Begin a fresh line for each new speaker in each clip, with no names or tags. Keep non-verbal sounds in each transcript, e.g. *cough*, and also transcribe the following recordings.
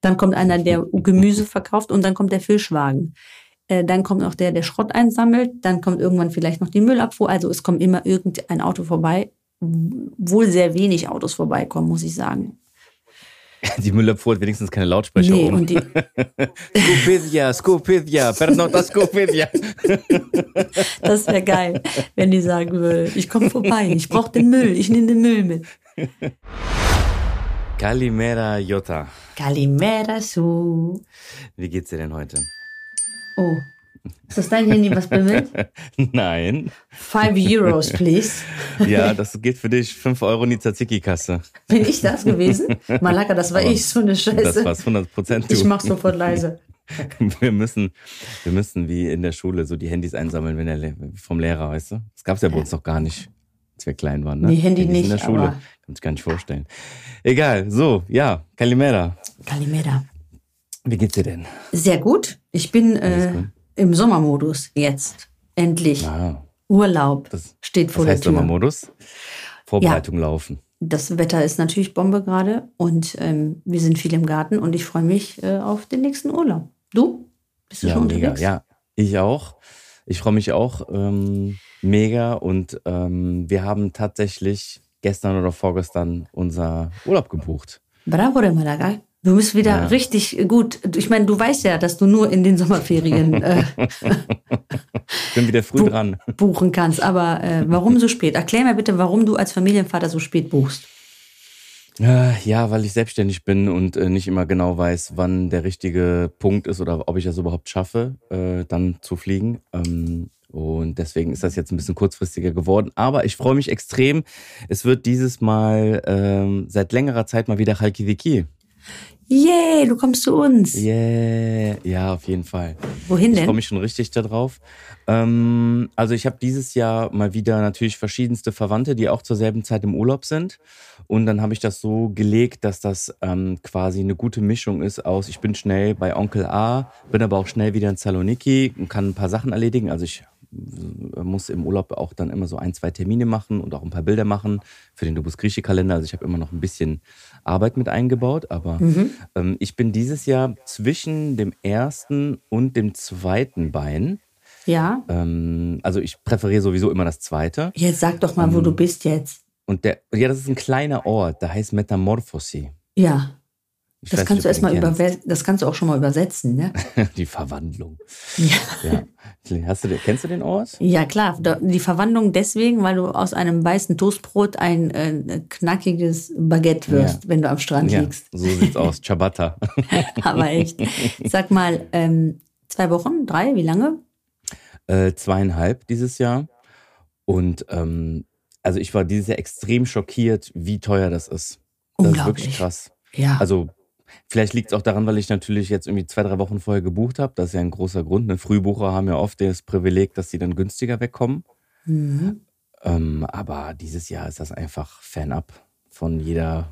Dann kommt einer, der *laughs* Gemüse verkauft und dann kommt der Fischwagen. Äh, dann kommt noch der, der Schrott einsammelt. Dann kommt irgendwann vielleicht noch die Müllabfuhr. Also es kommt immer irgendein Auto vorbei. Wohl sehr wenig Autos vorbeikommen, muss ich sagen. *laughs*
Die Müllabfuhr hat wenigstens keine Lautsprecher
Nee,
oben.
und die, *laughs*
Scupizia, Scupizia, pernota Scupizia.
das wäre geil, wenn die sagen würde, ich komme vorbei, ich brauche den Müll, ich nehme den Müll mit.
Kalimera Jota.
Kalimera su.
Wie geht's dir denn heute?
Oh, ist das dein Handy, was bimmelt? *laughs*
Nein.
Five Euros, please. *laughs*
Ja, das geht für dich 5 Euro in die Tzatziki-Kasse.
Bin ich das gewesen? Malaka, das war
Aber
ich, so eine
Das
Scheiße.
war's 100 Prozent.
Ich mach sofort leise. *laughs*
Wir müssen, wir müssen wie in der Schule so die Handys einsammeln, wenn der Le vom Lehrer, weißt du? Das gab's ja bei uns noch gar nicht, als wir klein waren. Ne?
Nee, Handy
Handys in
nicht,
der Schule.
aber-
Kann ich gar nicht vorstellen. Egal, so, ja, Kalimera.
Kalimera.
Wie geht's dir denn?
Sehr gut. Ich bin äh,
gut.
im Sommermodus jetzt. Endlich.
Ah,
Urlaub
das,
steht vor der
heißt
Tür.
Sommermodus? Vorbereitung laufen.
Das Wetter ist natürlich Bombe gerade und ähm, wir sind viel im Garten und ich freue mich äh, auf den nächsten Urlaub. Du? Bist du
Ja,
schon
mega.
unterwegs?
Ja, ich auch. Ich freue mich auch ähm, mega und ähm, wir haben tatsächlich gestern oder vorgestern unser Urlaub gebucht.
Bravo, der Malaga. Du bist wieder
Ja.
richtig gut. Ich meine, du weißt ja, dass du nur in den Sommerferien äh, *laughs*
bin wieder früh
Bu-
dran.
buchen kannst. Aber äh, warum so spät? Erklär mir bitte, warum du als Familienvater so spät buchst.
Äh, Ja, weil ich selbstständig bin und äh, nicht immer genau weiß, wann der richtige Punkt ist oder ob ich das überhaupt schaffe, äh, dann zu fliegen. Ähm, und deswegen ist das jetzt ein bisschen kurzfristiger geworden. Aber ich freue mich extrem. Es wird dieses Mal ähm, seit längerer Zeit mal wieder Halkidiki.
Yay, du kommst zu uns.
Yeah, ja, auf jeden Fall.
Wohin
Ich freue
denn?
mich schon richtig darauf. Ähm, also ich habe dieses Jahr mal wieder natürlich verschiedenste Verwandte, die auch zur selben Zeit im Urlaub sind. Und dann habe ich das so gelegt, dass das ähm, quasi eine gute Mischung ist aus, ich bin schnell bei Onkel A, bin aber auch schnell wieder in Saloniki und kann ein paar Sachen erledigen. Also ich äh, muss im Urlaub auch dann immer so ein, zwei Termine machen und auch ein paar Bilder machen für den Dubus Grieche Kalender. Also ich habe immer noch ein bisschen Arbeit mit eingebaut, aber ähm, ich bin dieses Jahr zwischen dem ersten und dem zweiten Bein.
Ja.
Ähm, also ich präferiere sowieso immer das zweite.
Jetzt sag doch mal, wo
Ähm,
du bist jetzt.
Und der, ja, das ist ein kleiner Ort, der heißt Metamorphosi.
Ja.
Ich
Das
weiß
kannst du erstmal über, das kannst du auch schon mal übersetzen, ne? *laughs*
Die Verwandlung.
Ja.
Ja. Hast du, den- kennst du den Ort?
Ja, klar. Die Verwandlung deswegen, weil du aus einem weißen Toastbrot ein äh, knackiges Baguette wirst,
Ja.
wenn du am Strand
Ja,
liegst.
so sieht's aus. Ciabatta. *laughs*
Aber echt. Sag mal, ähm, zwei Wochen, drei, wie lange?
äh, zweieinhalb dieses Jahr. Und ähm, also ich war dieses Jahr extrem schockiert, wie teuer das ist. Das ist wirklich krass.
Ja.
Also vielleicht liegt es auch daran, weil ich natürlich jetzt irgendwie zwei, drei Wochen vorher gebucht habe. Das ist ja ein großer Grund. Ne? Frühbucher haben ja oft das Privileg, dass sie dann günstiger wegkommen.
mhm.
Ähm, aber dieses Jahr ist das einfach fernab von jeder.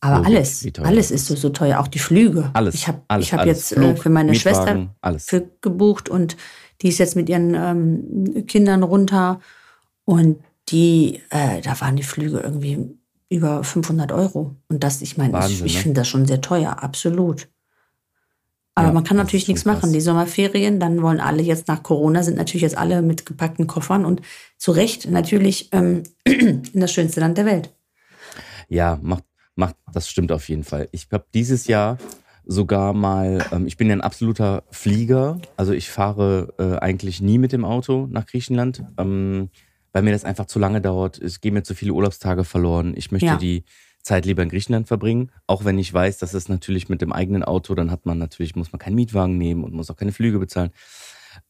Aber
Logik,
alles, alles ist so, so teuer. Auch die Flüge.
Alles.
Ich habe hab jetzt äh,
Flug,
für meine Schwester für gebucht und die ist jetzt mit ihren ähm, Kindern runter und die, äh, da waren die Flüge irgendwie über 500 Euro. Und das, ich meine, ich,
Wahnsinn,
ich
ne?
finde das schon sehr teuer, absolut. Aber
Ja,
man kann natürlich nichts machen.
krass.
Die Sommerferien, dann wollen alle jetzt nach Corona, sind natürlich jetzt alle mit gepackten Koffern und zu Recht natürlich ähm, *clears throat* in das schönste Land der Welt.
Ja, macht, macht, das stimmt auf jeden Fall. Ich habe dieses Jahr sogar mal, ähm, ich bin ja ein absoluter Flieger, also ich fahre äh, eigentlich nie mit dem Auto nach Griechenland, ähm, weil mir das einfach zu lange dauert. Es gehen mir zu viele Urlaubstage verloren. Ich möchte
Ja.
die Zeit lieber in Griechenland verbringen, auch wenn ich weiß, dass es natürlich mit dem eigenen Auto, dann hat man natürlich, muss man keinen Mietwagen nehmen und muss auch keine Flüge bezahlen.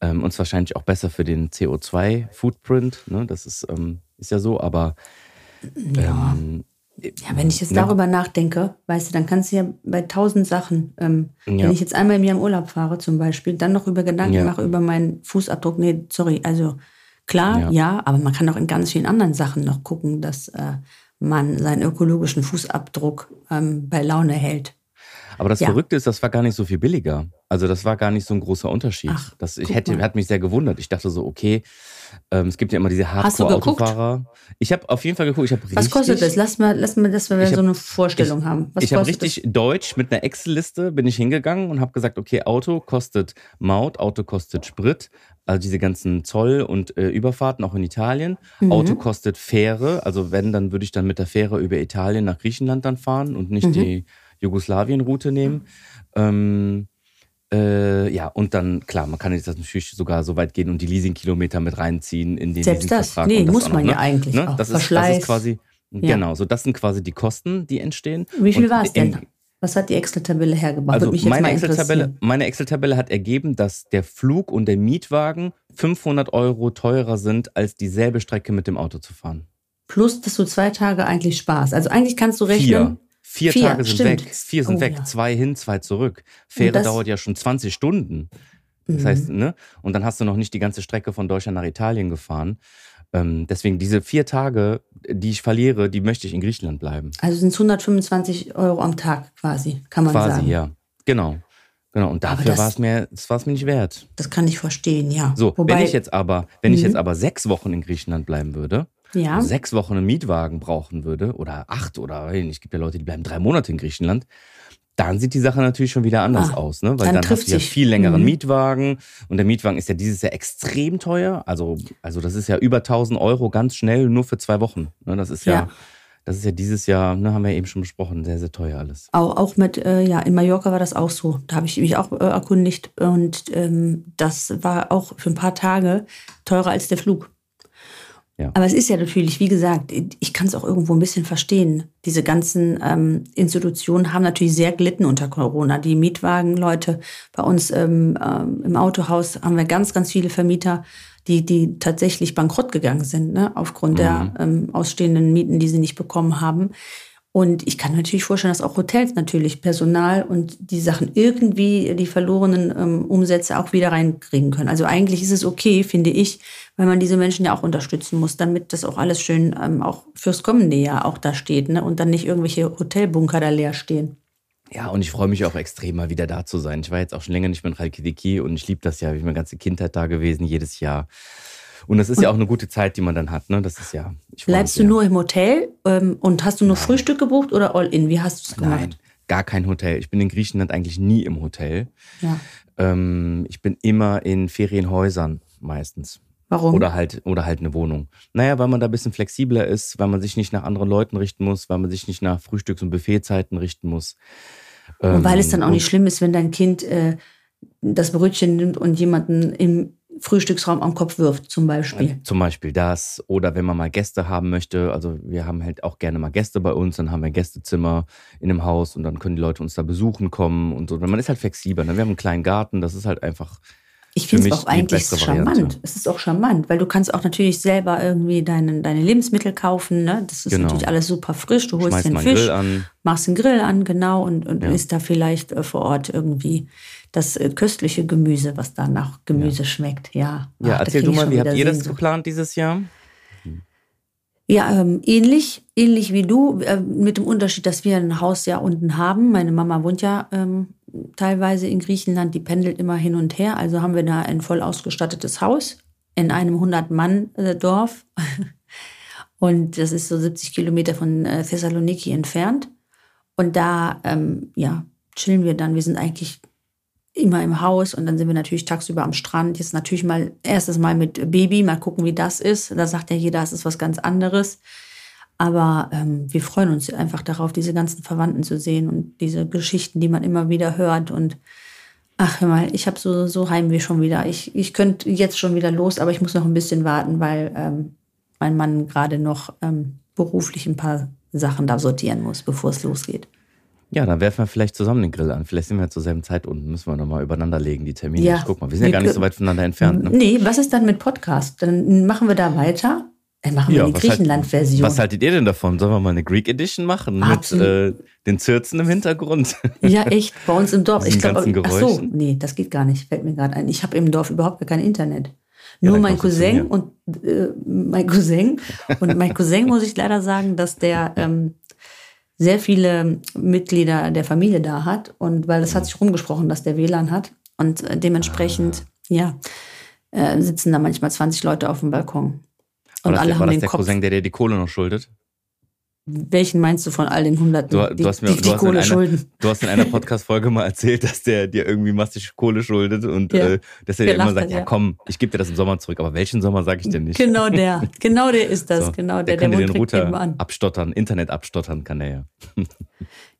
Ähm, und es ist wahrscheinlich auch besser für den CO2-Footprint, ne? das ist, ähm, ist ja so, aber
Ja.
ähm,
Ja, wenn ich jetzt
Ne?
darüber nachdenke, weißt du, dann kannst du ja bei tausend Sachen, ähm,
Ja.
wenn ich jetzt einmal im Jahr im Urlaub fahre zum Beispiel, dann noch über Gedanken
Ja.
mache über meinen Fußabdruck. Nee, sorry, also klar,
Ja.
ja. aber man kann auch in ganz vielen anderen Sachen noch gucken, dass äh, man seinen ökologischen Fußabdruck ähm, bei Laune hält.
Aber das
Ja.
Verrückte ist, das war gar nicht so viel billiger. Also das war gar nicht so ein großer Unterschied.
Ach,
das ich hätte,
mal.
hat mich sehr gewundert. Ich dachte so, okay, ähm, es gibt ja immer diese? Hardcore-Autofahrer. Ich habe auf jeden Fall geguckt. Ich habe
Was kostet
richtig-
das? Lass mal, lass mal, dass wir
Ich
so
hab-
eine Vorstellung haben. Was
ich habe richtig deutsch mit einer Excel-Liste bin ich hingegangen und habe gesagt, okay, Auto kostet Maut, Auto kostet Sprit, also diese ganzen Zoll und äh, Überfahrten auch in Italien.
Mhm.
Auto kostet Fähre, also wenn, dann würde ich dann mit der Fähre über Italien nach Griechenland dann fahren und nicht
Mhm.
die Jugoslawien-Route nehmen. Ähm, äh, ja, und dann, klar, man kann jetzt natürlich sogar so weit gehen und die Leasing-Kilometer mit reinziehen in den
Selbst das? Nee,
das
muss man
noch,
ja eigentlich auch.
Das, ist, das ist quasi,
Ja.
genau, so das sind quasi die Kosten, die entstehen.
Wie viel war es denn? Was hat die Excel-Tabelle hergebracht?
also meine Excel-Tabelle, Excel-Tabelle hat ergeben, dass der Flug und der Mietwagen 500 Euro teurer sind, als dieselbe Strecke mit dem Auto zu fahren.
Plus, dass du zwei Tage eigentlich sparst. Also eigentlich kannst du rechnen.
Vier. Vier,
Vier,
Tage sind
stimmt.
weg. Vier sind
Oh,
weg.
ja.
Zwei hin, zwei zurück. Fähre dauert ja schon 20 Stunden. Das
Mhm.
heißt, ne? Und dann hast du noch nicht die ganze Strecke von Deutschland nach Italien gefahren. Ähm, deswegen diese vier Tage, die ich verliere, die möchte ich in Griechenland bleiben.
Also sind es 125 Euro am Tag quasi, kann man
Quasi,
sagen.
ja. Genau. Genau. Und dafür war es mir, das war es mir nicht wert.
Das kann ich verstehen, ja.
So,
Wobei,
wenn ich jetzt aber, wenn ich
Mhm.
jetzt aber sechs Wochen in Griechenland bleiben würde,
ja,
sechs Wochen einen Mietwagen brauchen würde, oder acht oder es gibt ja Leute, die bleiben drei Monate in Griechenland, dann sieht die Sache natürlich schon wieder anders
Ah,
aus, ne? Weil
dann
dann, hast du ja
sich.
viel längeren
Mhm.
Mietwagen und der Mietwagen ist ja dieses Jahr extrem teuer. Also, also das ist ja über 1000 Euro ganz schnell nur für zwei Wochen. Ne? Das ist ja,
Ja.
das ist ja dieses Jahr, ne, haben wir eben schon besprochen, sehr, sehr teuer alles.
auch, auch mit, äh, ja, in Mallorca war das auch so. Da habe ich mich auch äh, erkundigt und ähm, das war auch für ein paar Tage teurer als der Flug.
Ja.
Aber es ist ja natürlich, wie gesagt, ich kann es auch irgendwo ein bisschen verstehen. Diese ganzen ähm, Institutionen haben natürlich sehr gelitten unter Corona. Die Mietwagenleute bei uns ähm, ähm, im Autohaus haben wir ganz, ganz viele Vermieter, die, die tatsächlich bankrott gegangen sind, ne? aufgrund der ähm, ausstehenden Mieten, die sie nicht bekommen haben. Und ich kann mir natürlich vorstellen, dass auch Hotels natürlich Personal und die Sachen irgendwie, die verlorenen ähm, Umsätze auch wieder reinkriegen können. Also eigentlich ist es okay, finde ich, weil man diese Menschen ja auch unterstützen muss, damit das auch alles schön ähm, auch fürs kommende Jahr auch da steht ne? und dann nicht irgendwelche Hotelbunker da leer stehen.
Ja, und ich freue mich auch extrem, mal wieder da zu sein. Ich war jetzt auch schon länger nicht mehr in Reykjavik und ich liebe das ja. Ich bin meine ganze Kindheit da gewesen, jedes Jahr. Und das ist ja auch eine gute Zeit, die man dann hat. Ne? Das ist ja.
Bleibst du nur im Hotel ähm, und hast du nur Frühstück gebucht oder All-In? Wie hast du es gemacht?
Nein, gar kein Hotel. Ich bin in Griechenland eigentlich nie im Hotel.
Ja.
Ähm, ich bin immer in Ferienhäusern meistens.
Warum?
Oder halt, oder halt eine Wohnung. Naja, weil man da ein bisschen flexibler ist, weil man sich nicht nach anderen Leuten richten muss, weil man sich nicht nach Frühstücks- und Buffetzeiten richten muss.
Und weil es
Ähm,
dann auch
und-
nicht schlimm ist, wenn dein Kind äh, das Brötchen nimmt und jemanden im Frühstücksraum am Kopf wirft, zum Beispiel.
Zum Beispiel das. Oder wenn man mal Gäste haben möchte. Also wir haben halt auch gerne mal Gäste bei uns. Dann haben wir ein Gästezimmer in einem Haus und dann können die Leute uns da besuchen kommen und so. Man ist halt flexibler. Ne? Wir haben einen kleinen Garten. Das ist halt einfach.
Ich finde es auch eigentlich charmant.
Variante.
Es ist auch charmant, weil du kannst auch natürlich selber irgendwie deine, deine Lebensmittel kaufen. Ne? Das ist
Genau.
natürlich alles super frisch. Du holst
Schmeißt
den Fisch,
Grill an.
machst den Grill an, genau, und, und
Ja.
isst da vielleicht äh, vor Ort irgendwie das äh, köstliche Gemüse, was da nach Gemüse schmeckt. Ja,
Ja,
Ach,
erzähl du mal, wie habt ihr das geplant dieses Jahr?
Ja, ähm, ähnlich, ähnlich wie du, äh, mit dem Unterschied, dass wir ein Haus ja unten haben. Meine Mama wohnt ja ähm, teilweise in Griechenland, die pendelt immer hin und her. Also haben wir da ein voll ausgestattetes Haus in einem 100-Mann-Dorf. *laughs* und das ist so 70 Kilometer von äh, Thessaloniki entfernt. Und da, ähm, ja, chillen wir dann. Wir sind eigentlich immer im Haus und dann sind wir natürlich tagsüber am Strand. Jetzt natürlich mal erstes Mal mit Baby, mal gucken, wie das ist. Da sagt ja jeder, es ist was ganz anderes. Aber ähm, wir freuen uns einfach darauf, diese ganzen Verwandten zu sehen und diese Geschichten, die man immer wieder hört. Und ach, hör mal, ich habe so, so Heimweh schon wieder. Ich, ich könnte jetzt schon wieder los, aber ich muss noch ein bisschen warten, weil ähm, mein Mann gerade noch ähm, beruflich ein paar Sachen da sortieren muss, bevor es losgeht.
Ja, dann werfen wir vielleicht zusammen den Grill an. Vielleicht sind wir zur selben Zeit unten. Müssen wir nochmal übereinander legen, die Termine.
Ja.
Ich guck mal, wir sind ja
Wir
gar nicht so weit voneinander entfernt. Ne?
Nee, was ist dann mit Podcast? Dann machen wir da weiter. Dann machen wir
Ja,
die
halt-
Griechenland-Version.
Was haltet ihr denn davon? Sollen wir mal eine Greek Edition machen mit
Absolut.
äh, den Zirzen im Hintergrund? *laughs*
Ja, echt, bei uns im Dorf. Ich glaube, ach so, nee, das geht gar nicht, fällt mir gerade ein. Ich habe im Dorf überhaupt gar kein Internet. Nur
dann
mein Cousin und äh, mein Cousin. Und mein Cousin muss ich leider sagen, dass der *laughs* ähm, sehr viele Mitglieder der Familie da hat. Und weil es hat sich rumgesprochen, dass der WLAN hat. Und äh, dementsprechend,
Ah.
ja, äh, sitzen da manchmal 20 Leute auf dem Balkon. Und
War das,
alle
der, war
haben
das
den
der
Kopf.
Cousin, der dir die Kohle noch schuldet?
Welchen meinst du von all den Hunderten,
Du, du hast mir,
die,
du
die
hast in
Kohle
einer,
schulden?
Du hast in einer Podcast-Folge mal erzählt, dass der dir irgendwie massig Kohle schuldet und
Ja.
äh, dass er dir immer sagt,
hat,
ja
ja.
komm, ich gebe dir das im Sommer zurück. Aber welchen Sommer sage ich dir nicht?
Genau der. Genau der ist das.
So,
genau
der
der,
kann dir
der
den Router abstottern, Internet abstottern kann er ja. *laughs*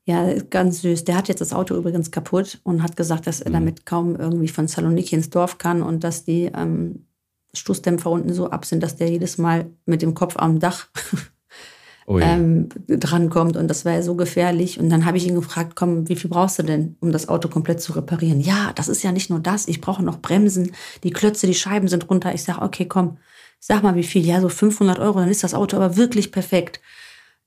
Ja, ganz süß. Der hat jetzt das Auto übrigens kaputt und hat gesagt, dass
Mhm.
er damit kaum irgendwie von Saloniki ins Dorf kann und dass die ähm, Stoßdämpfer unten so ab sind, dass der jedes Mal mit dem Kopf am Dach. *laughs* ähm, drankommt und das wäre so gefährlich. Und dann habe ich ihn gefragt, komm, wie viel brauchst du denn, um das Auto komplett zu reparieren? Ja, das ist ja nicht nur das, ich brauche noch Bremsen, die Klötze, die Scheiben sind runter. Ich sage, okay, komm, sag mal wie viel. Ja, so 500 Euro, dann ist das Auto aber wirklich perfekt.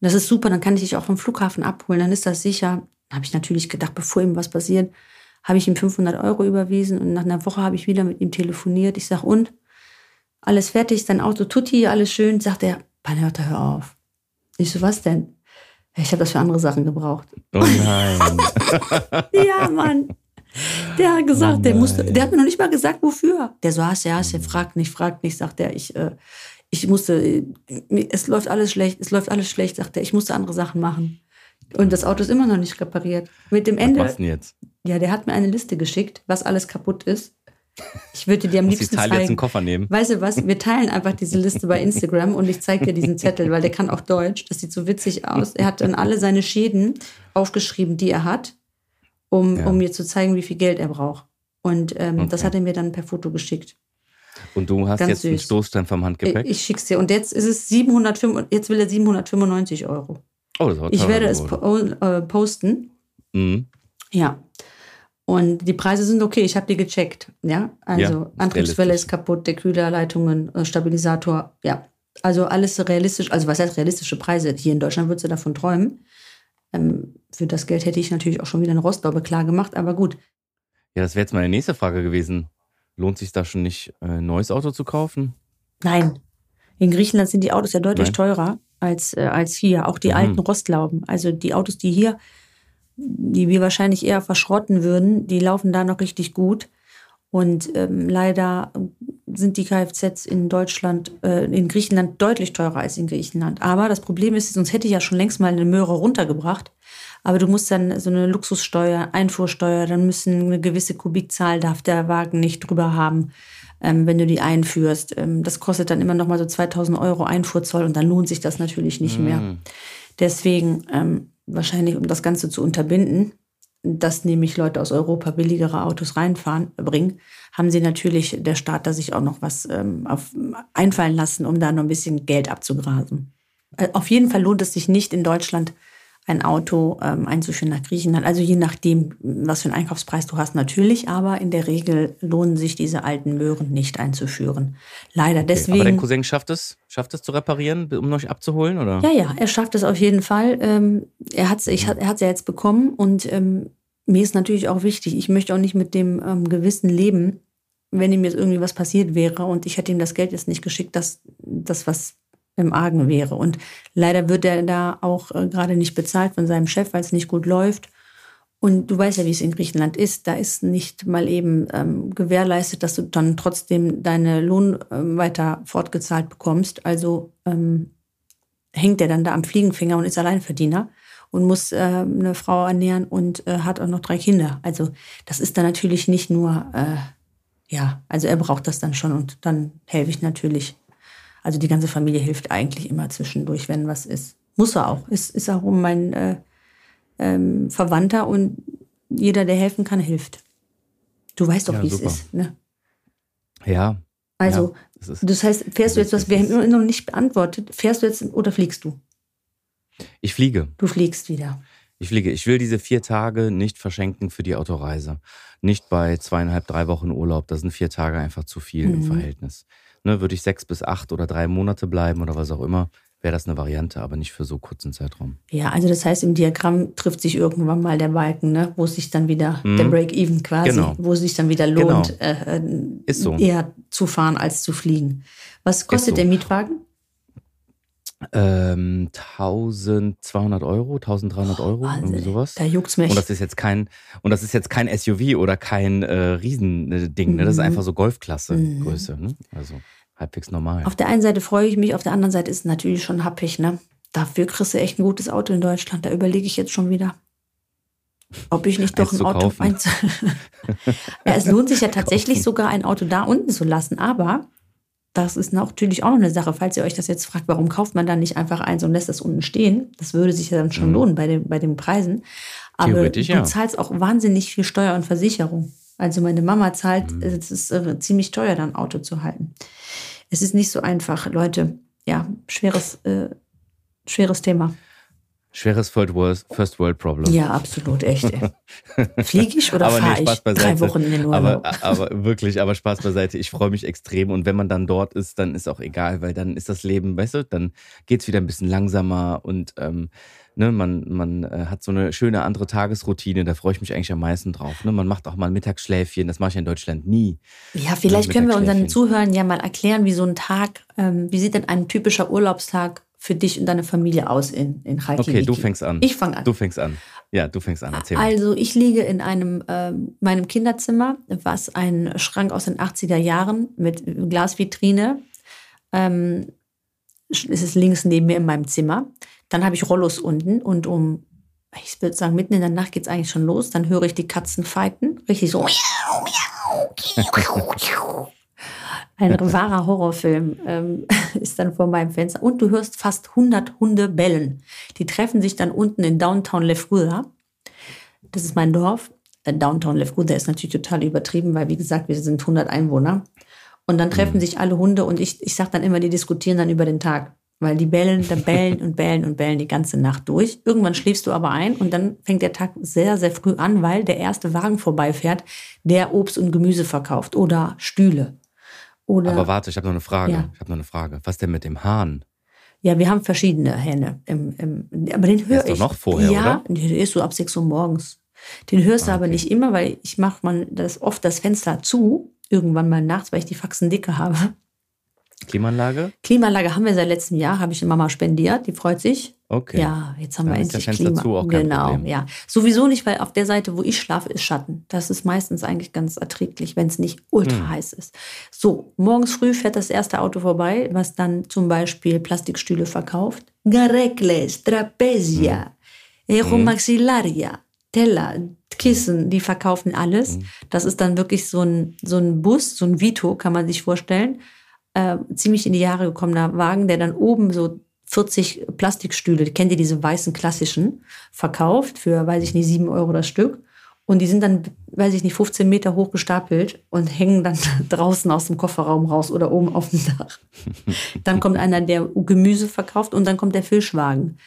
Das ist super, dann kann ich dich auch vom Flughafen abholen, dann ist das sicher. Habe ich natürlich gedacht, bevor ihm was passiert, habe ich ihm 500 Euro überwiesen und nach einer Woche habe ich wieder mit ihm telefoniert. Ich sage, und? Alles fertig, dein Auto tutti, alles schön. Sagt er, Panhörter, hör auf. Ich so, was denn? Ich habe das für andere Sachen gebraucht.
oh nein. *laughs*
Ja, Mann. Der hat gesagt, der
Nein.
musste, der hat mir noch nicht mal gesagt, wofür. Der so, hast ja, hast ja, fragt nicht, fragt nicht, sagt er, ich, äh, ich musste, es läuft alles schlecht, es läuft alles schlecht, sagt er, ich musste andere Sachen machen. Und das Auto ist immer noch nicht repariert. Mit dem
Was
Ende,
du denn jetzt?
ja, der hat mir eine Liste geschickt, was alles kaputt ist. Ich würde dir am
Muss die
liebsten
Zahl jetzt einen
zeigen.
Koffer nehmen?
Weißt du was? Wir teilen einfach diese Liste bei Instagram und ich zeige dir diesen Zettel, weil der kann auch Deutsch. Das sieht so witzig aus. Er hat dann alle seine Schäden aufgeschrieben, die er hat, um,
Ja.
um mir zu zeigen, wie viel Geld er braucht. Und ähm, das
Okay.
hat er mir dann per Foto geschickt.
Und du hast
Ganz
jetzt einen
süß.
Stoßstein vom Handgepäck?
Ich, ich schick's dir. Und jetzt ist es 705, jetzt will er 795 Euro.
oh, das war
Ich werde es po äh, posten.
Mhm.
Ja. Und die Preise sind okay, ich habe die gecheckt. Ja, also
Ja,
Antriebswelle ist kaputt, der Kühlerleitungen, äh, Stabilisator, ja. Also alles realistisch, also was heißt realistische Preise? Hier in Deutschland würdest du davon träumen. Ähm, für das Geld hätte ich natürlich auch schon wieder eine Rostlaube klar gemacht, aber gut.
Ja, das wäre jetzt meine nächste Frage gewesen. Lohnt sich da schon nicht, äh, ein neues Auto zu kaufen?
Nein. In Griechenland sind die Autos ja deutlich
Nein.
teurer als, äh, als hier. Auch die
Mhm.
alten Rostlauben. Also die Autos, die hier, die wir wahrscheinlich eher verschrotten würden, die laufen da noch richtig gut. Und ähm, leider sind die Kfz in Deutschland, äh, in Griechenland deutlich teurer als in Griechenland. Aber das Problem ist, sonst hätte ich ja schon längst mal eine Möhre runtergebracht. Aber du musst dann so eine Luxussteuer, Einfuhrsteuer, dann müssen eine gewisse Kubikzahl darf der Wagen nicht drüber haben, ähm, wenn du die einführst. Ähm, das kostet dann immer noch mal so 2000 Euro Einfuhrzoll und dann lohnt sich das natürlich nicht mehr.
Mhm.
Deswegen ähm, wahrscheinlich, um das Ganze zu unterbinden, dass nämlich Leute aus Europa billigere Autos reinfahren, bringen, haben sie natürlich der Staat da sich auch noch was ähm, auf, einfallen lassen, um da noch ein bisschen Geld abzugrasen. Äh, auf jeden Fall lohnt es sich nicht in Deutschland ein Auto ähm, einzuführen nach Griechenland. Also je nachdem, was für einen Einkaufspreis du hast, natürlich, aber in der Regel lohnen sich diese alten Möhren nicht einzuführen. Leider.
Okay. Aber dein
Deswegen.
Cousin schafft es, schafft es zu reparieren, um euch abzuholen, oder?
Ja, ja, er schafft es auf jeden Fall. Ähm, er hat es ja jetzt bekommen und ähm, mir ist natürlich auch wichtig, ich möchte auch nicht mit dem ähm, Gewissen leben, wenn ihm jetzt irgendwie was passiert wäre und ich hätte ihm das Geld jetzt nicht geschickt, dass das was im Argen wäre. Und leider wird er da auch äh, gerade nicht bezahlt von seinem Chef, weil es nicht gut läuft. Und du weißt ja, wie es in Griechenland ist. Da ist nicht mal eben ähm, gewährleistet, dass du dann trotzdem deine Lohn ähm, weiter fortgezahlt bekommst. Also ähm, hängt er dann da am Fliegenfinger und ist Alleinverdiener und muss äh, eine Frau ernähren und äh, hat auch noch drei Kinder. Also das ist dann natürlich nicht nur, äh, ja, also er braucht das dann schon und dann helfe ich natürlich. Also die ganze Familie hilft eigentlich immer zwischendurch, wenn was ist. Muss er auch. Ist, ist auch mein äh, ähm, Verwandter und jeder, der helfen kann, hilft. Du weißt doch,
Ja,
wie es
super.
ist. Ne?
Ja.
Also,
ja, das ist,
das heißt, fährst du jetzt was, wir haben immer noch nicht beantwortet, fährst du jetzt oder fliegst du?
ich fliege.
Du fliegst wieder.
Ich fliege. Ich will diese vier Tage nicht verschenken für die Autoreise. Nicht bei zweieinhalb, drei Wochen Urlaub. Das sind vier Tage einfach zu viel im
Mhm.
Verhältnis. Ne, würde ich sechs bis acht oder drei Monate bleiben oder was auch immer, wäre das eine Variante, aber nicht für so kurzen Zeitraum.
Ja, also das heißt, im Diagramm trifft sich irgendwann mal der Balken, ne, wo sich dann wieder mhm. der Break-Even quasi, genau. wo es sich dann wieder lohnt, genau. äh, Ist so. eher zu fahren als zu fliegen. Was kostet so. der Mietwagen?
Ähm, 1200 Euro, 1300 oh, Euro, Wahnsinn. irgendwie sowas.
Da juckt's mich.
Und das ist jetzt kein, und das ist jetzt kein SUV oder kein äh, Riesending, ne? Das ist mhm. einfach so Golfklasse mhm. Größe, ne? Also halbwegs normal.
Auf der einen Seite freue ich mich, auf der anderen Seite ist es natürlich schon happig, ne? Dafür kriegst du echt ein gutes Auto in Deutschland. Da überlege ich jetzt schon wieder, ob ich nicht *laughs* doch ein Auto eins. *laughs* ja, es lohnt sich ja *laughs* tatsächlich sogar ein Auto da unten zu lassen, aber das ist natürlich auch noch eine Sache, falls ihr euch das jetzt fragt, warum kauft man dann nicht einfach eins und lässt das unten stehen? Das würde sich ja dann schon mhm. lohnen bei, den, bei den Preisen. Aber du ja. zahlst auch wahnsinnig viel Steuer und Versicherung. Also meine Mama zahlt, mhm. es ist äh, ziemlich teuer, dann Auto zu halten. Es ist nicht so einfach, Leute. Ja, schweres, äh, schweres Thema.
Schweres First World Problem.
Ja, absolut, echt. *laughs* Fliege ich oder fahre nee, ich drei Wochen in den
Urlaub? Aber, aber wirklich, aber Spaß beiseite. Ich freue mich extrem. Und wenn man dann dort ist, dann ist auch egal, weil dann ist das Leben, weißt du, dann geht es wieder ein bisschen langsamer und ähm, ne, man, man äh, hat so eine schöne andere Tagesroutine. Da freue ich mich eigentlich am meisten drauf. Ne? Man macht auch mal ein Mittagsschläfchen. Das mache ich in Deutschland nie.
Ja, vielleicht können wir unseren Zuhörern ja mal erklären, wie so ein Tag, ähm, wie sieht denn ein typischer Urlaubstag für dich und deine Familie aus in, in Reykjavik?
Okay, du fängst an.
Ich fange an.
Du fängst an. Ja, du fängst an. Erzähl
also ich liege in einem äh, meinem Kinderzimmer, was ein Schrank aus den 80er Jahren mit Glasvitrine. Ähm, es ist links neben mir in meinem Zimmer. Dann habe ich Rollos unten und um, ich würde sagen, mitten in der Nacht geht es eigentlich schon los. Dann höre ich die Katzen fighten. Richtig so. *laughs* Ein wahrer Horrorfilm ähm, *laughs* ist dann vor meinem Fenster. Und du hörst fast 100 Hunde bellen. Die treffen sich dann unten in Downtown Lefruda. Das ist mein Dorf. Äh, Downtown Lefruda ist natürlich total übertrieben, weil, wie gesagt, wir sind 100 Einwohner. Und dann treffen mhm. sich alle Hunde und ich, ich sage dann immer, die diskutieren dann über den Tag. Weil die bellen, dann bellen und bellen und bellen die ganze Nacht durch. Irgendwann schläfst du aber ein und dann fängt der Tag sehr, sehr früh an, weil der erste Wagen vorbeifährt, der Obst und Gemüse verkauft oder Stühle. Oder,
Aber warte, ich habe noch eine Frage. Ja. Ich habe noch eine Frage. Was denn mit dem Hahn?
Ja, wir haben verschiedene Hähne. Im, im, aber den höre ich.
Doch noch vorher,
ja,
oder?
der ist so ab 6 Uhr morgens. Den hörst du ah, okay. aber nicht immer, weil ich mache man das oft das Fenster zu, irgendwann mal nachts, weil ich die Faxen dicke habe.
Klimaanlage?
Klimaanlage haben wir seit letztem Jahr, habe ich der Mama spendiert, die freut sich.
Okay.
Ja, jetzt haben
Dann
wir endlich Klima.
Zu auch
genau,
Problem.
ja. Sowieso nicht, weil auf der Seite, wo ich schlafe, ist Schatten. Das ist meistens eigentlich ganz erträglich, wenn es nicht ultra hm. heiß ist. So, morgens früh fährt das erste Auto vorbei, was dann zum Beispiel Plastikstühle verkauft. Garekles, Trapesia, hm. Eromaxillaria, Teller, Kissen, die verkaufen alles. Hm. Das ist dann wirklich so ein, so ein Bus, so ein Vito, kann man sich vorstellen. Äh, ziemlich in die Jahre gekommener Wagen, der dann oben so 40 Plastikstühle, kennt ihr diese weißen klassischen, verkauft für, weiß ich nicht, 7 Euro das Stück. Und die sind dann, weiß ich nicht, 15 Meter hoch gestapelt und hängen dann *laughs* draußen aus dem Kofferraum raus oder oben auf dem Dach. *laughs* Dann kommt einer, der Gemüse verkauft und dann kommt der Fischwagen.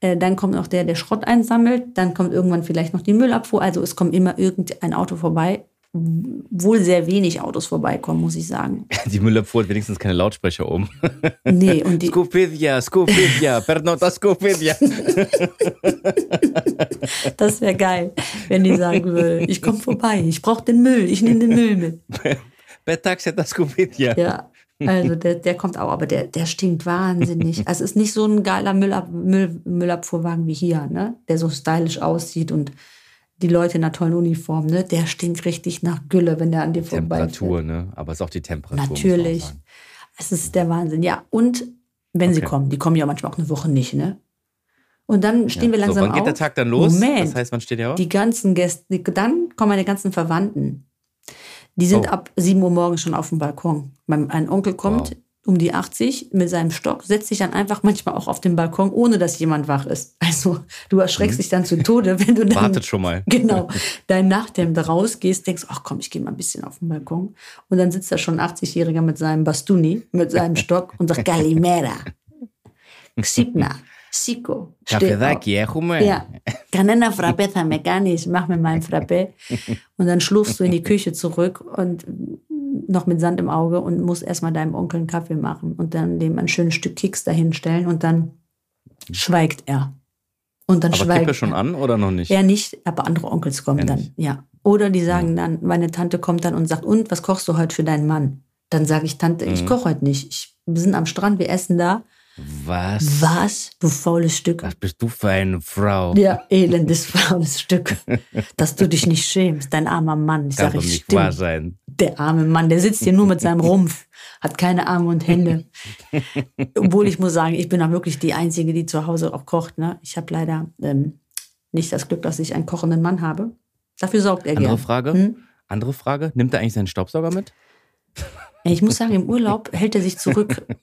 Äh, dann kommt noch der, der Schrott einsammelt. Dann kommt irgendwann vielleicht noch die Müllabfuhr. Also es kommt immer irgendein Auto vorbei wohl sehr wenig Autos vorbeikommen, muss ich sagen. *laughs*
Die Müllabfuhr hat wenigstens keine Lautsprecher oben.
Nee, und die.
Scopedia, Scopedia, *laughs* pernota Scopedia.
Das wäre geil, wenn die sagen würde, ich komme vorbei, ich brauche den Müll, ich nehme den Müll mit.
Betaxia da Scopedia.
Ja, also der, der kommt auch, aber der, der stinkt wahnsinnig. *laughs* Also es ist nicht so ein geiler Müllab, Müll, Müllabfuhrwagen wie hier, ne? der so stylisch aussieht und die Leute in einer tollen Uniform, ne? Der stinkt richtig nach Gülle, wenn der an dir vorbei
Temperatur, ne? Aber es ist auch die Temperatur.
Natürlich. Es ist der Wahnsinn. Ja, und wenn okay. sie kommen, die kommen ja manchmal auch eine Woche nicht, ne? Und dann stehen ja. wir langsam
so, wann
auf.
geht der Tag dann los?
Moment.
Das heißt, wann steht ihr auf?
Die ganzen Gäste, dann kommen meine ganzen Verwandten. Die sind oh. ab 7 Uhr morgens schon auf dem Balkon. Mein, ein Onkel kommt, wow um die 80 mit seinem Stock, setzt sich dann einfach manchmal auch auf den Balkon, ohne dass jemand wach ist. Also du erschreckst mhm. dich dann zu Tode, wenn du dann,
Wartet schon mal.
Genau, dein Nachthemd rausgehst, denkst, ach komm, ich gehe mal ein bisschen auf den Balkon. Und dann sitzt da schon ein 80-Jähriger mit seinem Bastuni, mit seinem Stock und sagt, Galimera, Xipna, Siko.
Καφεδάκι έχουμε.
Ja, κανένα φραπέ θα με κάνεις, mach mir mal ein Frappé. Und dann schlurfst du in die Küche zurück und noch mit Sand im Auge und musst erstmal deinem Onkel einen Kaffee machen und dann dem ein schönes Stück Keks dahinstellen und dann schweigt er. Und dann
Aber
schweigt
Kippe schon an oder noch nicht?
er nicht, aber andere Onkels kommen
Er
dann,
nicht.
ja. Oder die sagen dann, meine Tante kommt dann und sagt, und was kochst du heute für deinen Mann? Dann sage ich, Tante, ich
Mhm.
koche heute nicht. Ich, wir sind am Strand, wir essen da.
Was?
Was? Du faules Stück.
Was bist du für eine Frau?
Ja, elendes *laughs* faules Stück. Dass du dich nicht schämst, dein armer Mann. Ich
Kann
sage,
doch
ich
nicht
stimmt.
wahr sein.
Der arme Mann, der sitzt hier nur mit seinem Rumpf, hat keine Arme und Hände. Obwohl ich muss sagen, ich bin auch wirklich die Einzige, die zu Hause auch kocht. Ne? Ich habe leider ähm, nicht das Glück, dass ich einen kochenden Mann habe. Dafür sorgt er
Andere
gern.
Frage?
Hm?
Andere Frage? Nimmt er eigentlich seinen Staubsauger mit?
Ja, Ich muss sagen, im Urlaub hält er sich zurück. *laughs*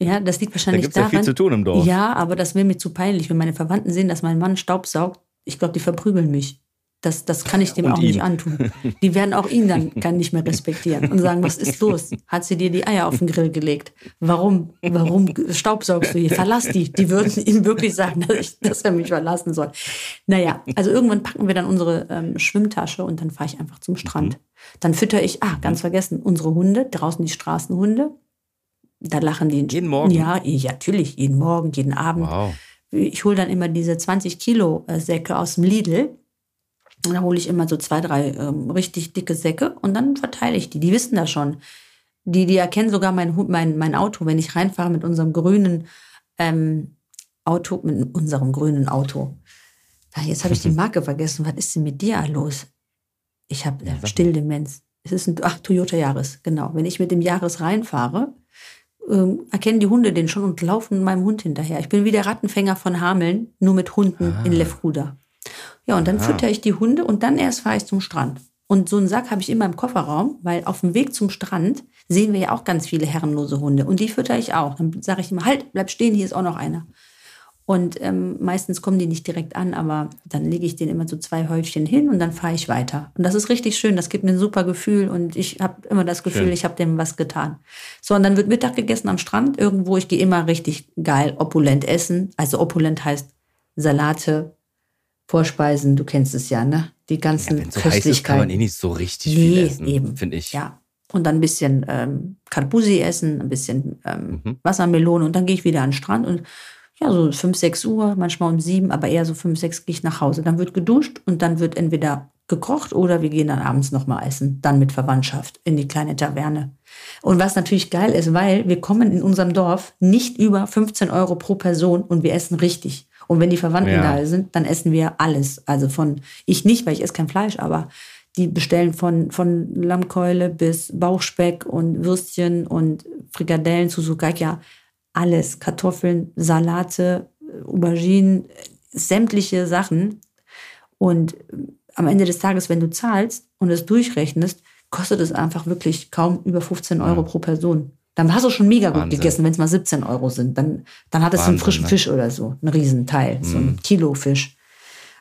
Ja, das liegt
Da
wahrscheinlich
gibt es ja viel
daran.
zu tun im Dorf.
Ja, aber das wäre mir zu peinlich, wenn meine Verwandten sehen, dass mein Mann Staubsaugt. Ich glaube, die verprügeln mich. Das, das kann ich dem
Und
auch
ihn.
nicht antun. Die werden auch ihn dann kann nicht mehr respektieren und sagen, was ist los? Hat sie dir die Eier auf den Grill gelegt? Warum, warum staubsaugst du hier? Verlass die. Die würden ihm wirklich sagen, dass, ich, dass er mich verlassen soll. Naja, also irgendwann packen wir dann unsere ähm, Schwimmtasche und dann fahre ich einfach zum Strand. Dann fütter ich, ah, ganz vergessen, unsere Hunde, draußen die Straßenhunde. Da lachen die.
Jeden Morgen?
Ja, ja, natürlich, jeden Morgen, jeden Abend.
Wow.
Ich hole dann immer diese 20 Kilo äh, Säcke aus dem Lidl. Und dann hole ich immer so zwei, drei ähm, richtig dicke Säcke und dann verteile ich die. Die wissen das schon. Die, die erkennen sogar mein, mein, mein Auto, wenn ich reinfahre mit unserem grünen ähm, Auto, mit unserem grünen Auto. Jetzt habe ich die *laughs* Marke vergessen. Was ist denn mit dir los? Ich habe äh. Stilldemenz. Es ist ein ach, Toyota Yaris, genau. Wenn ich mit dem Yaris reinfahre, ähm, erkennen die Hunde den schon und laufen meinem Hund hinterher. Ich bin wie der Rattenfänger von Hameln, nur mit Hunden
Ah.
in Lefruda. Ja, und dann
Aha.
fütter ich die Hunde und dann erst fahre ich zum Strand. Und so einen Sack habe ich immer im Kofferraum, weil auf dem Weg zum Strand sehen wir ja auch ganz viele herrenlose Hunde. Und die fütter ich auch. Dann sage ich immer, halt, bleib stehen, hier ist auch noch einer. Und ähm, meistens kommen die nicht direkt an, aber dann lege ich denen immer so zwei Häufchen hin und dann fahre ich weiter. Und das ist richtig schön, das gibt mir ein super Gefühl und ich habe immer das Gefühl,
Schön.
ich habe dem was getan. So, und dann wird Mittag gegessen am Strand irgendwo. Ich gehe immer richtig geil opulent essen. Also opulent heißt Salate, Vorspeisen, du kennst es ja, ne? Die
Ja,
ganzen
es so heiß ist, kann man
Köstlichkeiten.
eh nicht so richtig viel
Nee,
essen,
eben.
finde ich.
Ja. Und dann ein bisschen ähm, Karbusi essen, ein bisschen ähm,
Mhm.
Wassermelone und dann gehe ich wieder an den Strand und ja, so 5, 6 Uhr, manchmal um 7, aber eher so 5, 6 gehe ich nach Hause. Dann wird geduscht und dann wird entweder gekocht oder wir gehen dann abends nochmal essen, dann mit Verwandtschaft in die kleine Taverne. Und was natürlich geil ist, weil wir kommen in unserem Dorf nicht über 15 Euro pro Person und wir essen richtig. Und wenn die Verwandten
Ja.
da sind, dann essen wir alles. Also von, ich nicht, weil ich esse kein Fleisch, aber die bestellen von, von Lammkeule bis Bauchspeck und Würstchen und Frikadellen zu Sugakia. Alles. Kartoffeln, Salate, Auberginen, sämtliche Sachen. Und am Ende des Tages, wenn du zahlst und es durchrechnest, kostet es einfach wirklich kaum über 15 Euro
Ja.
pro Person. Dann hast du schon mega gut
Wahnsinn.
gegessen, wenn es mal 17 Euro sind. Dann, dann hattest du einen
Wahnsinn,
frischen
ne?
Fisch oder so, einen Riesenteil, so ein Kilo Fisch.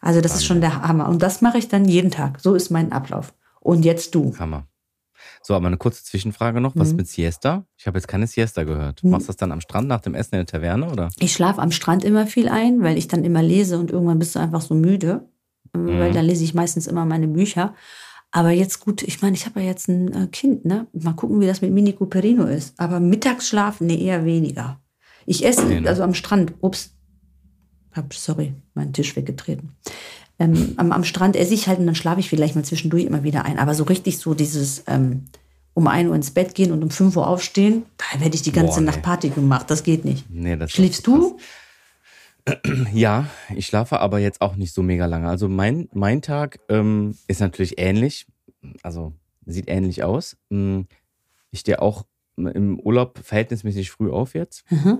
Also das ist schon der Hammer. Und das mache ich dann jeden Tag. So ist mein Ablauf. Und jetzt du.
Hammer. So, aber eine kurze Zwischenfrage noch. Was
Mhm.
mit Siesta? Ich habe jetzt keine Siesta gehört.
Mhm.
Machst du das dann am Strand nach dem Essen in der Taverne oder?
Ich schlafe am Strand immer viel ein, weil ich dann immer lese und irgendwann bist du einfach so müde. Weil
Mhm.
dann lese ich meistens immer meine Bücher. Aber jetzt gut, ich meine, ich habe ja jetzt ein äh, Kind, ne? Mal gucken, wie das mit Mini Cooperino ist. Aber Mittagsschlaf, nee, eher weniger. Ich esse,
Nee, ne?
also am Strand, ups, hab, sorry, meinen Tisch weggetreten. Ähm, am, am Strand esse ich halt und dann schlafe ich vielleicht mal zwischendurch immer wieder ein. Aber so richtig so dieses ähm, um 1 Uhr ins Bett gehen und um 5 Uhr aufstehen, da werde ich die ganze
Boah,
Nacht
nee.
Party gemacht. Das geht nicht.
Nee, das
Schläfst
krass. Ja, ich schlafe aber jetzt auch nicht so mega lange. Also mein, mein Tag ähm, ist natürlich ähnlich. Also sieht ähnlich aus. Mm, Ich stehe auch im Urlaub verhältnismäßig früh auf jetzt.
Mhm.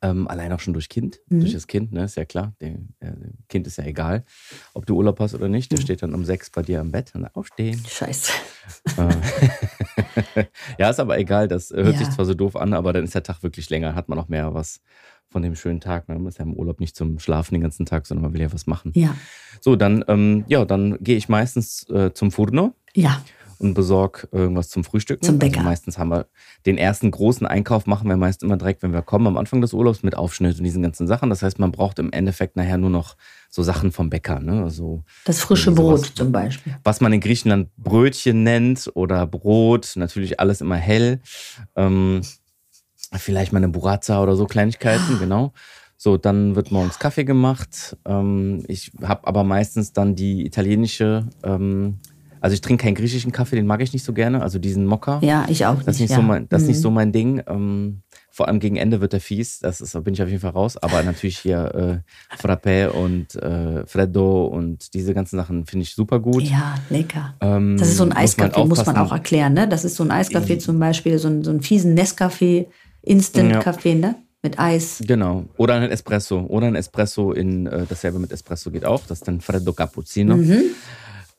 Ähm, allein auch schon durch Kind,
Mhm.
durch das Kind, ne, ist ja klar. Dem, äh, dem Kind ist ja egal, ob du Urlaub hast oder nicht. Der
Mhm.
steht dann um sechs bei dir im Bett und aufstehen.
Scheiße.
Äh, *laughs* ja, ist aber egal. Das äh, hört
Ja.
sich zwar so doof an, aber dann ist der Tag wirklich länger. Hat man auch mehr was von dem schönen Tag. ne? Man ist ja im Urlaub nicht zum Schlafen den ganzen Tag, sondern man will ja was machen.
Ja.
So, dann, ähm, ja, dann gehe ich meistens äh, zum Furno
Ja.
und besorge irgendwas zum Frühstück.
Zum Bäcker.
Also meistens haben wir den ersten großen Einkauf machen wir meist immer direkt, wenn wir kommen am Anfang des Urlaubs mit Aufschnitt und diesen ganzen Sachen. Das heißt, man braucht im Endeffekt nachher nur noch so Sachen vom Bäcker. Ne? Also,
Das frische
irgendwie
Brot
sowas.
zum Beispiel.
was man in Griechenland Brötchen nennt oder Brot, natürlich alles immer hell. Ähm, vielleicht mal eine Burrata oder so Kleinigkeiten, genau. So, dann wird morgens Kaffee gemacht. Ähm, ich habe aber meistens dann die italienische, ähm, also ich trinke keinen griechischen Kaffee, den mag ich nicht so gerne, also diesen Mokka.
Ja, ich auch nicht.
Das ist nicht,
ja.
so, mein, das ist nicht
Mhm.
so mein Ding. Ähm, vor allem gegen Ende wird er fies. Das ist, da bin ich auf jeden Fall raus. Aber natürlich hier äh, Frappé und äh, Freddo und diese ganzen Sachen finde ich super gut.
Ja, lecker.
Ähm,
Das ist so ein
muss man
Eiskaffee, muss man auch erklären, ne? Das ist so ein Eiskaffee zum Beispiel, so, ein, so einen fiesen Nescafé, Instant-Kaffee, ne? Mit Eis.
Genau. Oder ein Espresso. Oder ein Espresso in äh, dasselbe mit Espresso geht auch. Das ist dann Freddo Cappuccino.
Mhm.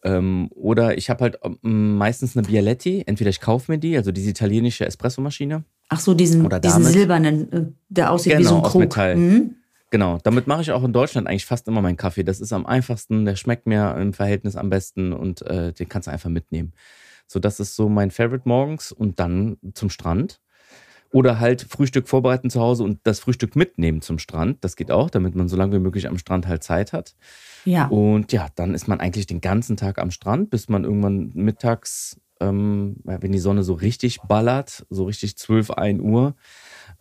Ähm, oder ich habe halt ähm, meistens eine Bialetti. Entweder ich kaufe mir die, also diese italienische Espressomaschine.
Ach so, diesen, diesen silbernen, äh, der aussieht wie
Genau,
so ein
aus
Krug.
Metall.
Mhm.
Genau, damit mache ich auch in Deutschland eigentlich fast immer meinen Kaffee. Das ist am einfachsten, der schmeckt mir im Verhältnis am besten und äh, den kannst du einfach mitnehmen. So, das ist so mein Favorite morgens und dann zum Strand. Oder halt Frühstück vorbereiten zu Hause und das Frühstück mitnehmen zum Strand. Das geht auch, damit man so lange wie möglich am Strand halt Zeit hat.
Ja.
Und ja, dann ist man eigentlich den ganzen Tag am Strand, bis man irgendwann mittags, ähm, wenn die Sonne so richtig ballert, so richtig 12, 1 Uhr,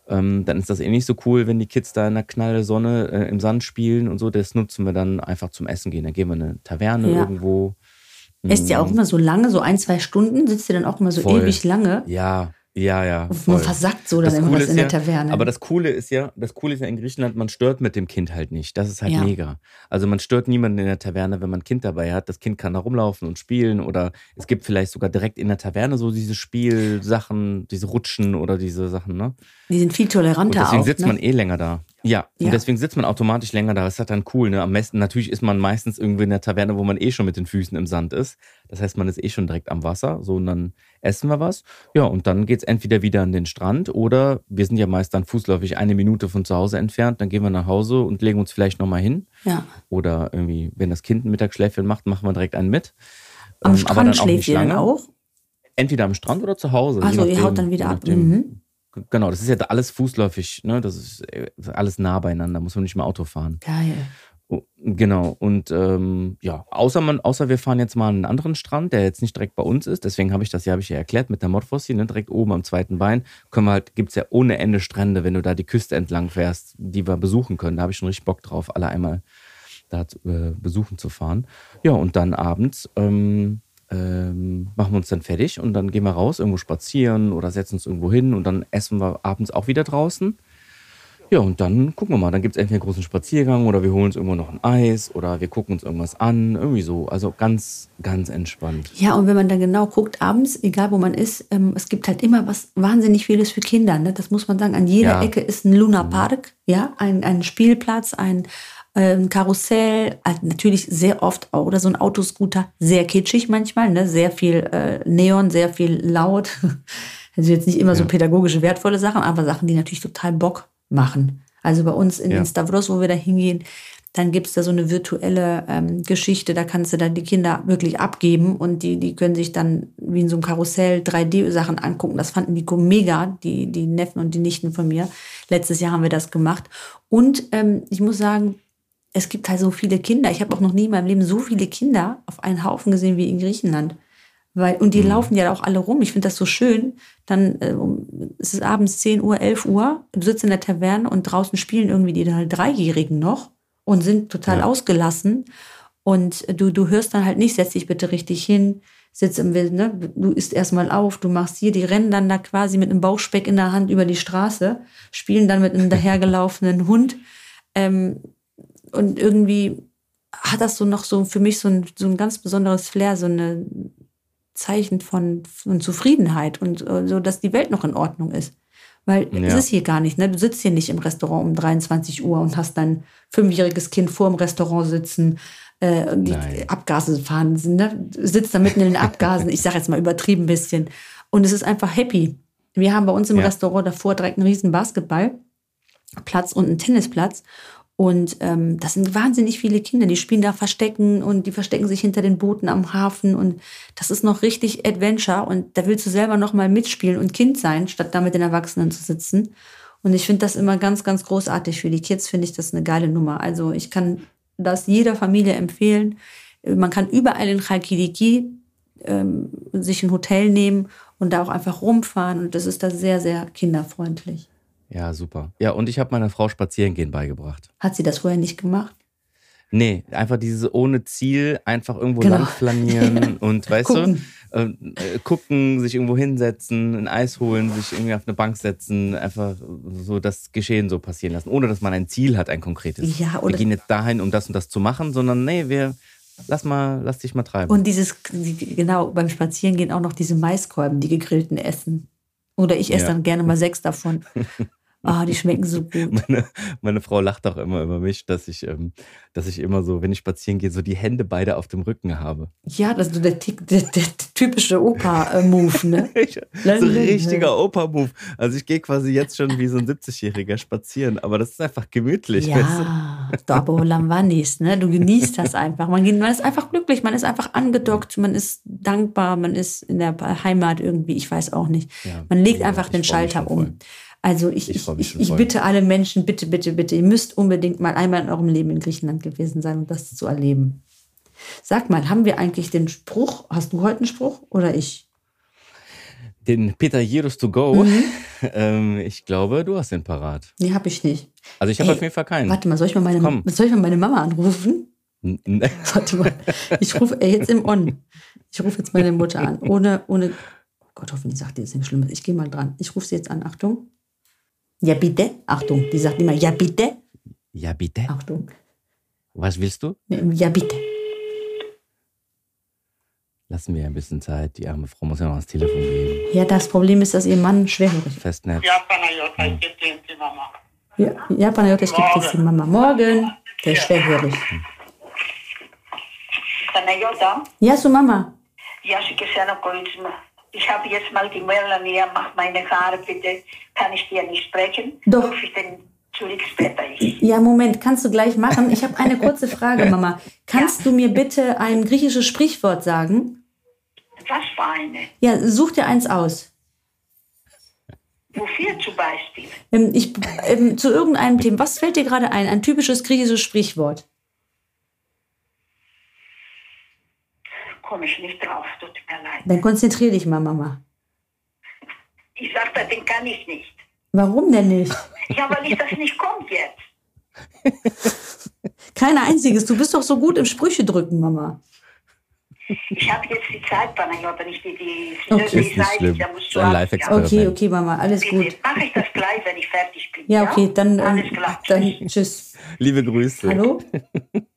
ähm, dann ist das eh nicht so cool, wenn die Kids da in der knalle Sonne äh, im Sand spielen und so. Das nutzen wir dann einfach zum Essen gehen. Dann gehen wir in eine Taverne
Ja.
irgendwo.
Esst ihr auch immer so lange, so ein, zwei Stunden? Sitzt ihr dann auch immer so
Voll.
ewig lange?
Ja, ja, ja.
Man
voll.
versackt so dann
Das
immer was
ist
in der
ja-
Taverne.
Aber das Coole ist ja, das Coole ist ja in Griechenland, man stört mit dem Kind halt nicht. Das ist halt
Ja.
mega. Also man stört niemanden in der Taverne, wenn man ein Kind dabei hat. Das Kind kann da rumlaufen und spielen oder es gibt vielleicht sogar direkt in der Taverne so diese Spielsachen, diese Rutschen oder diese Sachen, ne?
die sind viel
Und
toleranter
deswegen
auch.
sitzt
ne?
man eh länger da. Ja,
Ja.
und deswegen sitzt man automatisch länger da. Das ist halt dann cool, ne? Am besten, natürlich ist man meistens irgendwie in der Taverne, wo man eh schon mit den Füßen im Sand ist. Das heißt, man ist eh schon direkt am Wasser. So, und dann essen wir was. Ja, und dann geht's entweder wieder an den Strand oder wir sind ja meist dann fußläufig eine Minute von zu Hause entfernt. Dann gehen wir nach Hause und legen uns vielleicht nochmal hin.
ja.
Oder irgendwie, wenn das Kind ein Mittagsschläfchen macht, machen wir direkt einen mit.
Am
Ähm, aber
Strand
dann auch
schläft ihr dann auch?
Entweder am Strand oder zu Hause.
Achso, ihr haut dann wieder ab. Mhm.
Genau, das ist ja alles fußläufig, ne? Das ist äh, alles nah beieinander, muss man nicht mehr Auto fahren.
Geil.
Genau, und ähm, ja, außer, man, außer wir fahren jetzt mal an einen anderen Strand, der jetzt nicht direkt bei uns ist, deswegen habe ich das ja, habe ich ja erklärt, mit der Mordfossi, ne, direkt oben am zweiten Bein, können wir halt, gibt's ja ohne Ende Strände, wenn du da die Küste entlang fährst, die wir besuchen können. Da habe ich schon richtig Bock drauf, alle einmal da zu- äh, besuchen zu fahren. Ja, und dann abends ähm, ähm, machen wir uns dann fertig und dann gehen wir raus, irgendwo spazieren oder setzen uns irgendwo hin und dann essen wir abends auch wieder draußen. Ja, und dann gucken wir mal. Dann gibt es entweder einen großen Spaziergang oder wir holen uns irgendwo noch ein Eis oder wir gucken uns irgendwas an. Irgendwie so. Also ganz, ganz entspannt.
Ja, und wenn man dann genau guckt, abends, egal wo man ist, ähm, es gibt halt immer was wahnsinnig vieles für Kinder. Ne? Das muss man sagen. An jeder
Ja. Mhm.
Ecke ist ein Luna Park, ja, ein, ein Spielplatz, ein, ein Karussell, äh, natürlich sehr oft auch, oder so ein Autoscooter, sehr kitschig manchmal, ne? sehr viel äh, Neon, sehr viel laut. *laughs* Also jetzt nicht immer so
Ja.
pädagogische, wertvolle Sachen, aber Sachen, die natürlich total Bock machen. Also bei uns in,
Ja.
in Stavros, wo wir da hingehen, dann gibt es da so eine virtuelle ähm, Geschichte, da kannst du dann die Kinder wirklich abgeben und die, die können sich dann wie in so einem Karussell 3D-Sachen angucken. Das fanden die mega, die, die Neffen und die Nichten von mir. Letztes Jahr haben wir das gemacht. Und ähm, ich muss sagen, es gibt halt so viele Kinder. Ich habe auch noch nie in meinem Leben so viele Kinder auf einen Haufen gesehen wie in Griechenland. Weil, und die laufen ja auch alle rum. Ich finde das so schön. Dann äh, es ist abends 10 Uhr, 11 Uhr. Du sitzt in der Taverne und draußen spielen irgendwie die halt Dreijährigen noch und sind total
Ja.
ausgelassen. Und du, du hörst dann halt nicht, setz dich bitte richtig hin, sitz im Wild, ne? Du isst erstmal auf, du machst hier, die rennen dann da quasi mit einem Bauchspeck in der Hand über die Straße, spielen dann mit einem *laughs* dahergelaufenen Hund. Ähm, und irgendwie hat das so noch so für mich so ein, so ein ganz besonderes Flair, so eine Zeichen von, von Zufriedenheit und äh, so, dass die Welt noch in Ordnung ist. Weil es
Ja.
ist hier gar nicht, ne? Du sitzt hier nicht im Restaurant um 23 Uhr und hast dein fünfjähriges Kind vor dem Restaurant sitzen, äh, und die
Nein.
Abgase fahren, ne? Du sitzt da mitten in den Abgasen, ich sage jetzt mal übertrieben ein bisschen. Und es ist einfach happy. Wir haben bei uns im
Ja.
Restaurant davor direkt einen riesen Basketball. Platz und einen Tennisplatz. Und ähm, das sind wahnsinnig viele Kinder, die spielen da Verstecken und die verstecken sich hinter den Booten am Hafen. Und das ist noch richtig Adventure. Und da willst du selber noch mal mitspielen und Kind sein, statt da mit den Erwachsenen zu sitzen. Und ich finde das immer ganz, ganz großartig. Für die Kids finde ich das eine geile Nummer. Also ich kann das jeder Familie empfehlen. Man kann überall in Chalkidiki ähm, sich ein Hotel nehmen und da auch einfach rumfahren. Und das ist da sehr, sehr kinderfreundlich.
Ja, super. Ja, und ich habe meiner Frau Spazierengehen beigebracht.
Hat sie das vorher nicht gemacht?
Nee, einfach dieses ohne Ziel, einfach irgendwo genau. lang flanieren *laughs* und weißt gucken. du, äh, äh, gucken, sich irgendwo hinsetzen, ein Eis holen, sich irgendwie auf eine Bank setzen, einfach so das Geschehen so passieren lassen, ohne dass man ein Ziel hat, ein konkretes. Ja, oder wir gehen jetzt dahin, um das und das zu machen, sondern nee, wir lass mal, lass dich mal treiben.
Und dieses, genau, beim Spazierengehen auch noch diese Maiskolben, die gegrillten essen. Oder ich esse ja. dann gerne mal sechs davon. *laughs* Ah, die schmecken so *laughs* gut.
Meine, meine, Frau lacht auch immer über mich, dass ich, ähm, dass ich immer so, wenn ich spazieren gehe, so die Hände beide auf dem Rücken habe.
Ja, das ist so der, der, der typische Opa-Move, ne? *laughs*
so richtiger Opa-Move. Also ich gehe quasi jetzt schon wie so ein 70-Jähriger spazieren, aber das ist einfach gemütlich.
Ja, weißt du? *laughs* aber Lambanis, ne? Du genießt das einfach. Man, man ist einfach glücklich, man ist einfach angedockt, man ist dankbar, man ist in der Heimat irgendwie, ich weiß auch nicht. Ja, man legt einfach den Schalter um. Also ich, ich, ich, ich bitte alle Menschen, bitte, bitte, bitte, ihr müsst unbedingt mal einmal in eurem Leben in Griechenland gewesen sein, um das zu erleben. Sag mal, haben wir eigentlich den Spruch, hast du heute einen Spruch oder ich?
Den Peter Jeros to go. Mhm. *laughs* Ähm, ich glaube, du hast den parat.
Nee, hab ich nicht.
Also ich habe auf jeden Fall keinen.
Warte mal, soll ich mal meine, soll ich mal meine Mama anrufen? *laughs* Warte mal, ich rufe jetzt im On. Ich rufe jetzt meine Mutter an. Ohne, ohne, oh Gott, hoffentlich sagt ihr jetzt nichts Schlimmes. Ich gehe mal dran. Ich rufe sie jetzt an. Achtung. Ja, bitte. Achtung, die sagt immer, ja, bitte.
Ja, bitte.
Achtung.
Was willst du?
Ja, bitte.
Lassen wir ein bisschen Zeit. Die arme Frau muss ja noch ans Telefon gehen.
Ja, das Problem ist, dass ihr Mann schwerhörig ist.
Ja, Panayota, ich gebe dir die Mama.
Ja, Panayota, ich gebe dir die Mama. Morgen. Der ist schwerhörig.
Panayota?
Ja, so Mama.
Ja, ich gehe sehr nach ich habe jetzt mal die Melanie, mach meine Haare bitte. Kann ich dir nicht sprechen?
Doch.
Ruf ich den zurück später.
Ja, Moment, kannst du gleich machen. Ich habe eine kurze Frage, Mama. *laughs* Kannst ja. du mir bitte ein griechisches Sprichwort sagen?
Was für eine?
Ja, such dir eins aus.
Wofür zum Beispiel?
Ähm, ich, ähm, zu irgendeinem Thema. Was fällt dir gerade ein? Ein typisches griechisches Sprichwort.
Komme ich nicht drauf, tut mir leid.
Dann konzentrier dich mal, Mama.
Ich sagte, den kann ich nicht.
Warum denn nicht?
Ja, weil ich das nicht kommt jetzt. *laughs*
Kein einziges. Du bist doch so gut im Sprüche drücken, Mama.
Ich habe jetzt die Zeit, Panayota, nicht die, die,
okay. die ist nicht schlimm.
So ein
live
Okay, okay, Mama, alles gut.
Mache ich das gleich, wenn ich fertig bin.
Ja, okay, dann, ähm, dann *laughs* tschüss.
Liebe Grüße.
Hallo? *laughs*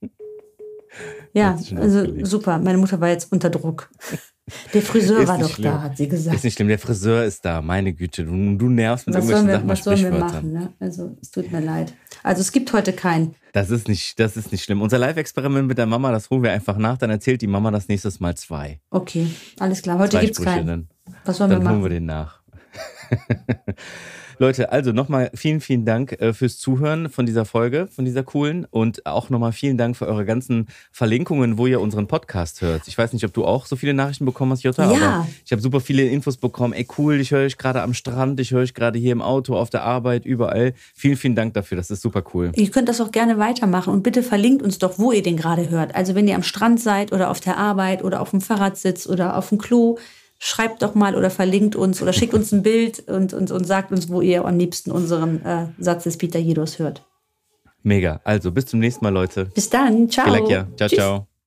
Ja, also super. Meine Mutter war jetzt unter Druck. Der Friseur war doch schlimm. da, hat sie gesagt.
Ist nicht schlimm, der Friseur ist da, meine Güte. Du, du nervst mit was irgendwelchen wir, Sachen Was sollen wir machen?
Ne? Also es tut mir leid. Also es gibt heute keinen.
Das ist nicht, das ist nicht schlimm. Unser Live-Experiment mit der Mama, das holen wir einfach nach. Dann erzählt die Mama das nächstes Mal zwei.
Okay, alles klar. Heute gibt es keinen.
Was sollen dann wir machen? Dann holen wir den nach. *laughs* Leute, also nochmal vielen, vielen Dank äh, fürs Zuhören von dieser Folge, von dieser coolen und auch nochmal vielen Dank für eure ganzen Verlinkungen, wo ihr unseren Podcast hört. Ich weiß nicht, ob du auch so viele Nachrichten bekommen hast, Jutta, ja. aber ich habe super viele Infos bekommen. Ey, cool, ich höre euch gerade am Strand, ich höre euch gerade hier im Auto, auf der Arbeit, überall. Vielen, vielen Dank dafür, das ist super cool.
Ihr könnt das auch gerne weitermachen und bitte verlinkt uns doch, wo ihr den gerade hört. Also wenn ihr am Strand seid oder auf der Arbeit oder auf dem Fahrrad sitzt oder auf dem Klo, schreibt doch mal oder verlinkt uns oder schickt uns ein Bild und, und, und sagt uns, wo ihr am liebsten unseren äh, Satz des Peter Jedos hört.
Mega. Also bis zum nächsten Mal, Leute.
Bis dann. Ciao.
Ciao, Tschüss. ciao.